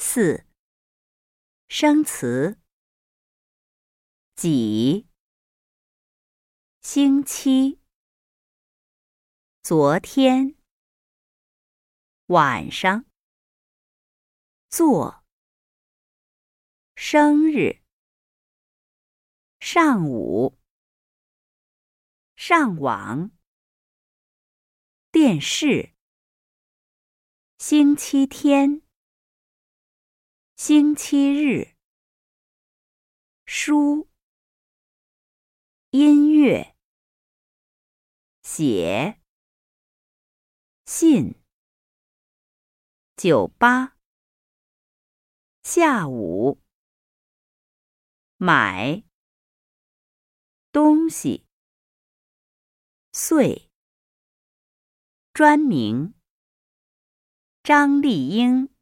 四、生词：几、星期、昨天、晚上、做、生日、上午、上网、电视、星期天。星期日，书，音乐，写，信，酒吧，下午，买，东西，岁，专名，张丽英。